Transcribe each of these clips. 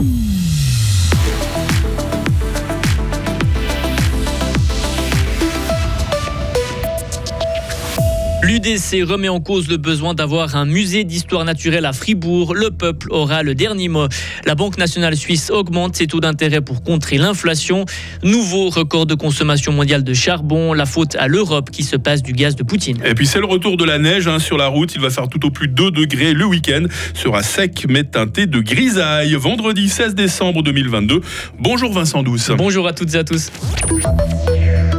Thank you. L'UDC remet en cause le besoin d'avoir un musée d'histoire naturelle à Fribourg. Le peuple aura le dernier mot. La Banque nationale suisse augmente ses taux d'intérêt pour contrer l'inflation. Nouveau record de consommation mondiale de charbon. La faute à l'Europe qui se passe du gaz de Poutine. Et puis c'est le retour de la neige hein, sur la route. Il va faire tout au plus 2 degrés. Le week-end sera sec mais teinté de grisaille. Vendredi 16 décembre 2022. Bonjour Vincent Douce. Bonjour à toutes et à tous.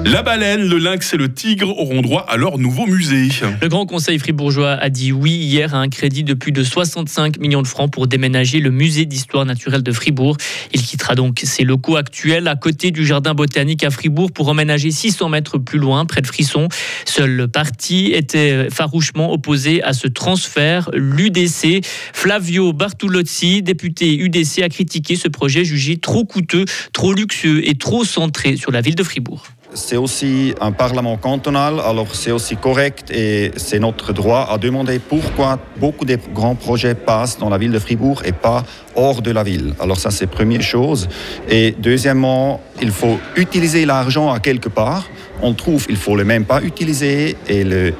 La baleine, le lynx et le tigre auront droit à leur nouveau musée. Le Grand Conseil fribourgeois a dit oui hier à un crédit de plus de 65 millions de francs pour déménager le musée d'histoire naturelle de Fribourg. Il quittera donc ses locaux actuels à côté du jardin botanique à Fribourg pour emménager 600 mètres plus loin, près de Frisson. Seul le parti était farouchement opposé à ce transfert. L'UDC, Flavio Bartolozzi, député UDC, a critiqué ce projet jugé trop coûteux, trop luxueux et trop centré sur la ville de Fribourg c'est aussi un parlement cantonal, alors c'est aussi correct et c'est notre droit à demander pourquoi beaucoup de grands projets passent dans la ville de Fribourg et pas hors de la ville. Alors ça c'est première chose. Et deuxièmement, il faut utiliser l'argent à quelque part. On trouve qu'il faut le même pas utiliser et le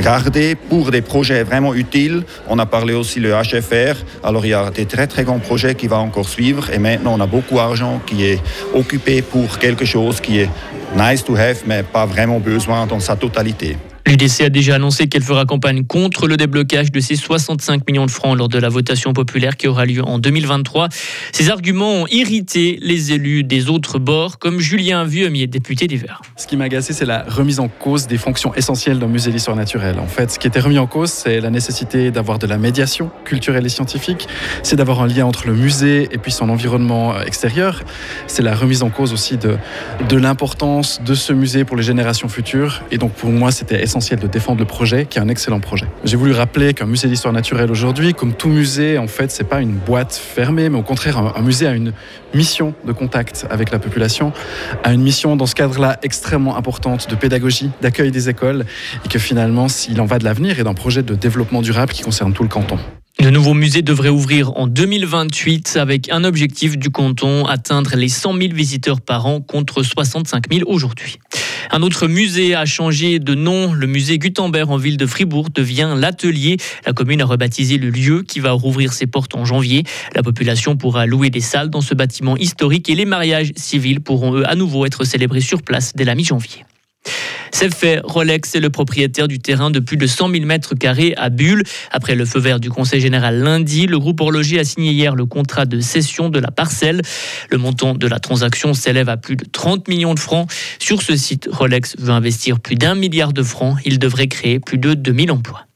garder pour des projets vraiment utiles. On a parlé aussi le HFR. Alors il y a des très très grands projets qui vont encore suivre et maintenant on a beaucoup d'argent qui est occupé pour quelque chose qui est nice to have mais pas vraiment besoin dans sa totalité. L'UDC a déjà annoncé qu'elle fera campagne contre le déblocage de ces 65 millions de francs lors de la votation populaire qui aura lieu en 2023. Ces arguments ont irrité les élus des autres bords, comme Julien Vieumier, député d'hiver. Ce qui m'a agacé, c'est la remise en cause des fonctions essentielles d'un musée d'histoire naturelle. En fait, ce qui était remis en cause, c'est la nécessité d'avoir de la médiation culturelle et scientifique, c'est d'avoir un lien entre le musée et puis son environnement euh, extérieur. C'est la remise en cause aussi de, de l'importance de ce musée pour les générations futures. Et donc pour moi, c'était essentiel de défendre le projet, qui est un excellent projet. J'ai voulu rappeler qu'un musée d'histoire naturelle aujourd'hui, comme tout musée, en fait, c'est pas une boîte fermée, mais au contraire, un, musée a une mission de contact avec la population, a une mission dans ce cadre-là extrêmement importante de pédagogie, d'accueil des écoles, et que finalement, s'il en va de l'avenir et d'un projet de développement durable qui concerne tout le canton. Le nouveau musée devrait ouvrir en 2028 avec un objectif du canton, atteindre les 100 000 visiteurs par an contre 65 000 aujourd'hui. Un autre musée a changé de nom. Le musée Gutenberg en ville de Fribourg devient l'Atelier. La commune a rebaptisé le lieu qui va rouvrir ses portes en janvier. La population pourra louer des salles dans ce bâtiment historique et les mariages civils pourront eux à nouveau être célébrés sur place dès la mi-janvier. C'est fait, Rolex est le propriétaire du terrain de plus de 100 000 mètres carrés à Bulle. Après le feu vert du Conseil général lundi, le groupe horloger a signé hier le contrat de cession de la parcelle. Le montant de la transaction s'élève à plus de 30 millions de francs. Sur ce site, Rolex veut investir plus d'un milliard de francs. Il devrait créer plus de 2000 emplois.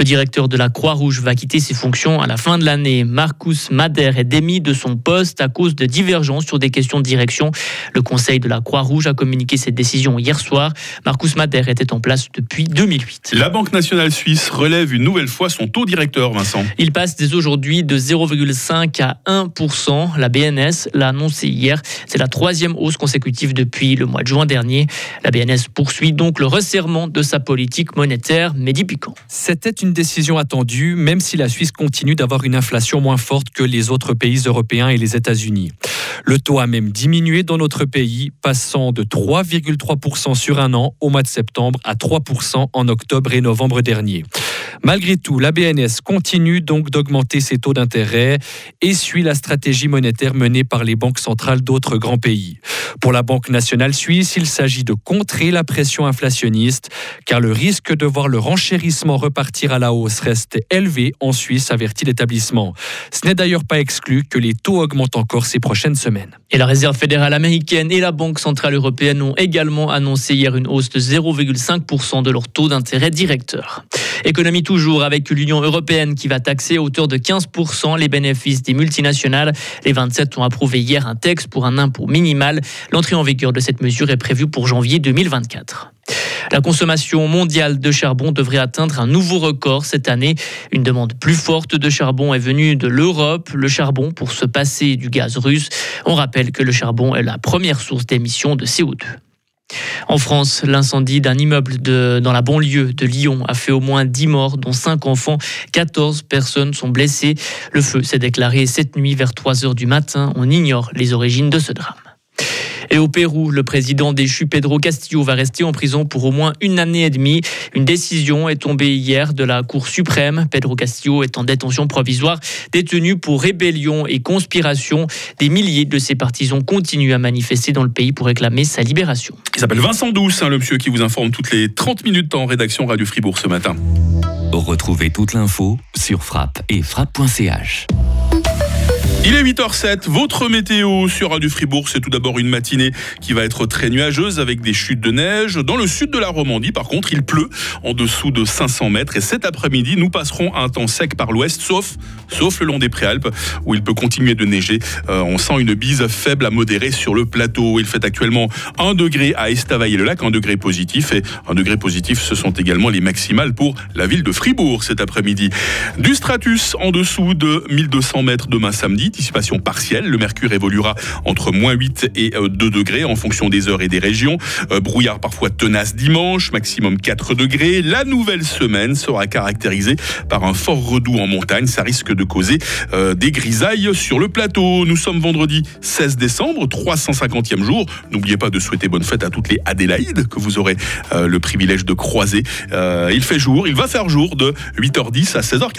Le directeur de la Croix-Rouge va quitter ses fonctions à la fin de l'année. Marcus Mader est démis de son poste à cause de divergences sur des questions de direction. Le conseil de la Croix-Rouge a communiqué cette décision hier soir. Marcus Mader était en place depuis 2008. La Banque nationale suisse relève une nouvelle fois son taux directeur, Vincent. Il passe dès aujourd'hui de 0,5 à 1%. La BNS l'a annoncé hier. C'est la troisième hausse consécutive depuis le mois de juin dernier. La BNS poursuit donc le resserrement de sa politique monétaire. Mehdi Piquant. C'était une décision attendue, même si la Suisse continue d'avoir une inflation moins forte que les autres pays européens et les États-Unis. Le taux a même diminué dans notre pays, passant de 3,3% sur un an au mois de septembre à 3% en octobre et novembre dernier. Malgré tout, la BNS continue donc d'augmenter ses taux d'intérêt et suit la stratégie monétaire menée par les banques centrales d'autres grands pays. Pour la Banque nationale suisse, il s'agit de contrer la pression inflationniste, car le risque de voir le renchérissement repartir à la hausse reste élevé en Suisse, avertit l'établissement. Ce n'est d'ailleurs pas exclu que les taux augmentent encore ces prochaines semaines. Et la Réserve fédérale américaine et la Banque centrale européenne ont également annoncé hier une hausse de 0,5% de leur taux d'intérêt directeur. Économie toujours avec l'Union européenne qui va taxer à hauteur de 15% les bénéfices des multinationales. Les 27 ont approuvé hier un texte pour un impôt minimal. L'entrée en vigueur de cette mesure est prévue pour janvier 2024. La consommation mondiale de charbon devrait atteindre un nouveau record cette année. Une demande plus forte de charbon est venue de l'Europe, le charbon pour se passer du gaz russe. On rappelle que le charbon est la première source d'émissions de CO2. En France, l'incendie d'un immeuble dans la banlieue de Lyon a fait au moins 10 morts, dont 5 enfants. 14 personnes sont blessées. Le feu s'est déclaré cette nuit vers 3 heures du matin. On ignore les origines de ce drame. Et au Pérou, le président déchu Pedro Castillo va rester en prison pour au moins une année et demie. Une décision est tombée hier de la Cour suprême. Pedro Castillo est en détention provisoire, détenu pour rébellion et conspiration. Des milliers de ses partisans continuent à manifester dans le pays pour réclamer sa libération. Il s'appelle Vincent Douce, hein, le monsieur qui vous informe toutes les 30 minutes en rédaction Radio Fribourg ce matin. Retrouvez toute l'info sur frappe et frappe.ch. Il est 8h07, votre météo sur Radio Fribourg, c'est tout d'abord une matinée qui va être très nuageuse avec des chutes de neige. Dans le sud de la Romandie, par contre, il pleut en dessous de 500 mètres et cet après-midi, nous passerons un temps sec par l'ouest, sauf, sauf le long des Préalpes où il peut continuer de neiger. Euh, on sent une bise faible à modérée sur le plateau. Il fait actuellement 1 degré à Estavayer-le-Lac, 1 degré positif et 1 degré positif, ce sont également les maximales pour la ville de Fribourg cet après-midi. Du stratus en dessous de 1200 mètres demain samedi partielle. Le mercure évoluera entre moins 8 et 2 euh, degrés en fonction des heures et des régions. Euh, brouillard parfois tenace dimanche, maximum 4 degrés. La nouvelle semaine sera caractérisée par un fort redout en montagne. Ça risque de causer euh, des grisailles sur le plateau. Nous sommes vendredi 16 décembre, 350e jour. N'oubliez pas de souhaiter bonne fête à toutes les Adélaïdes que vous aurez le privilège de croiser. il fait jour, il va faire jour de 8h10 à 16h40.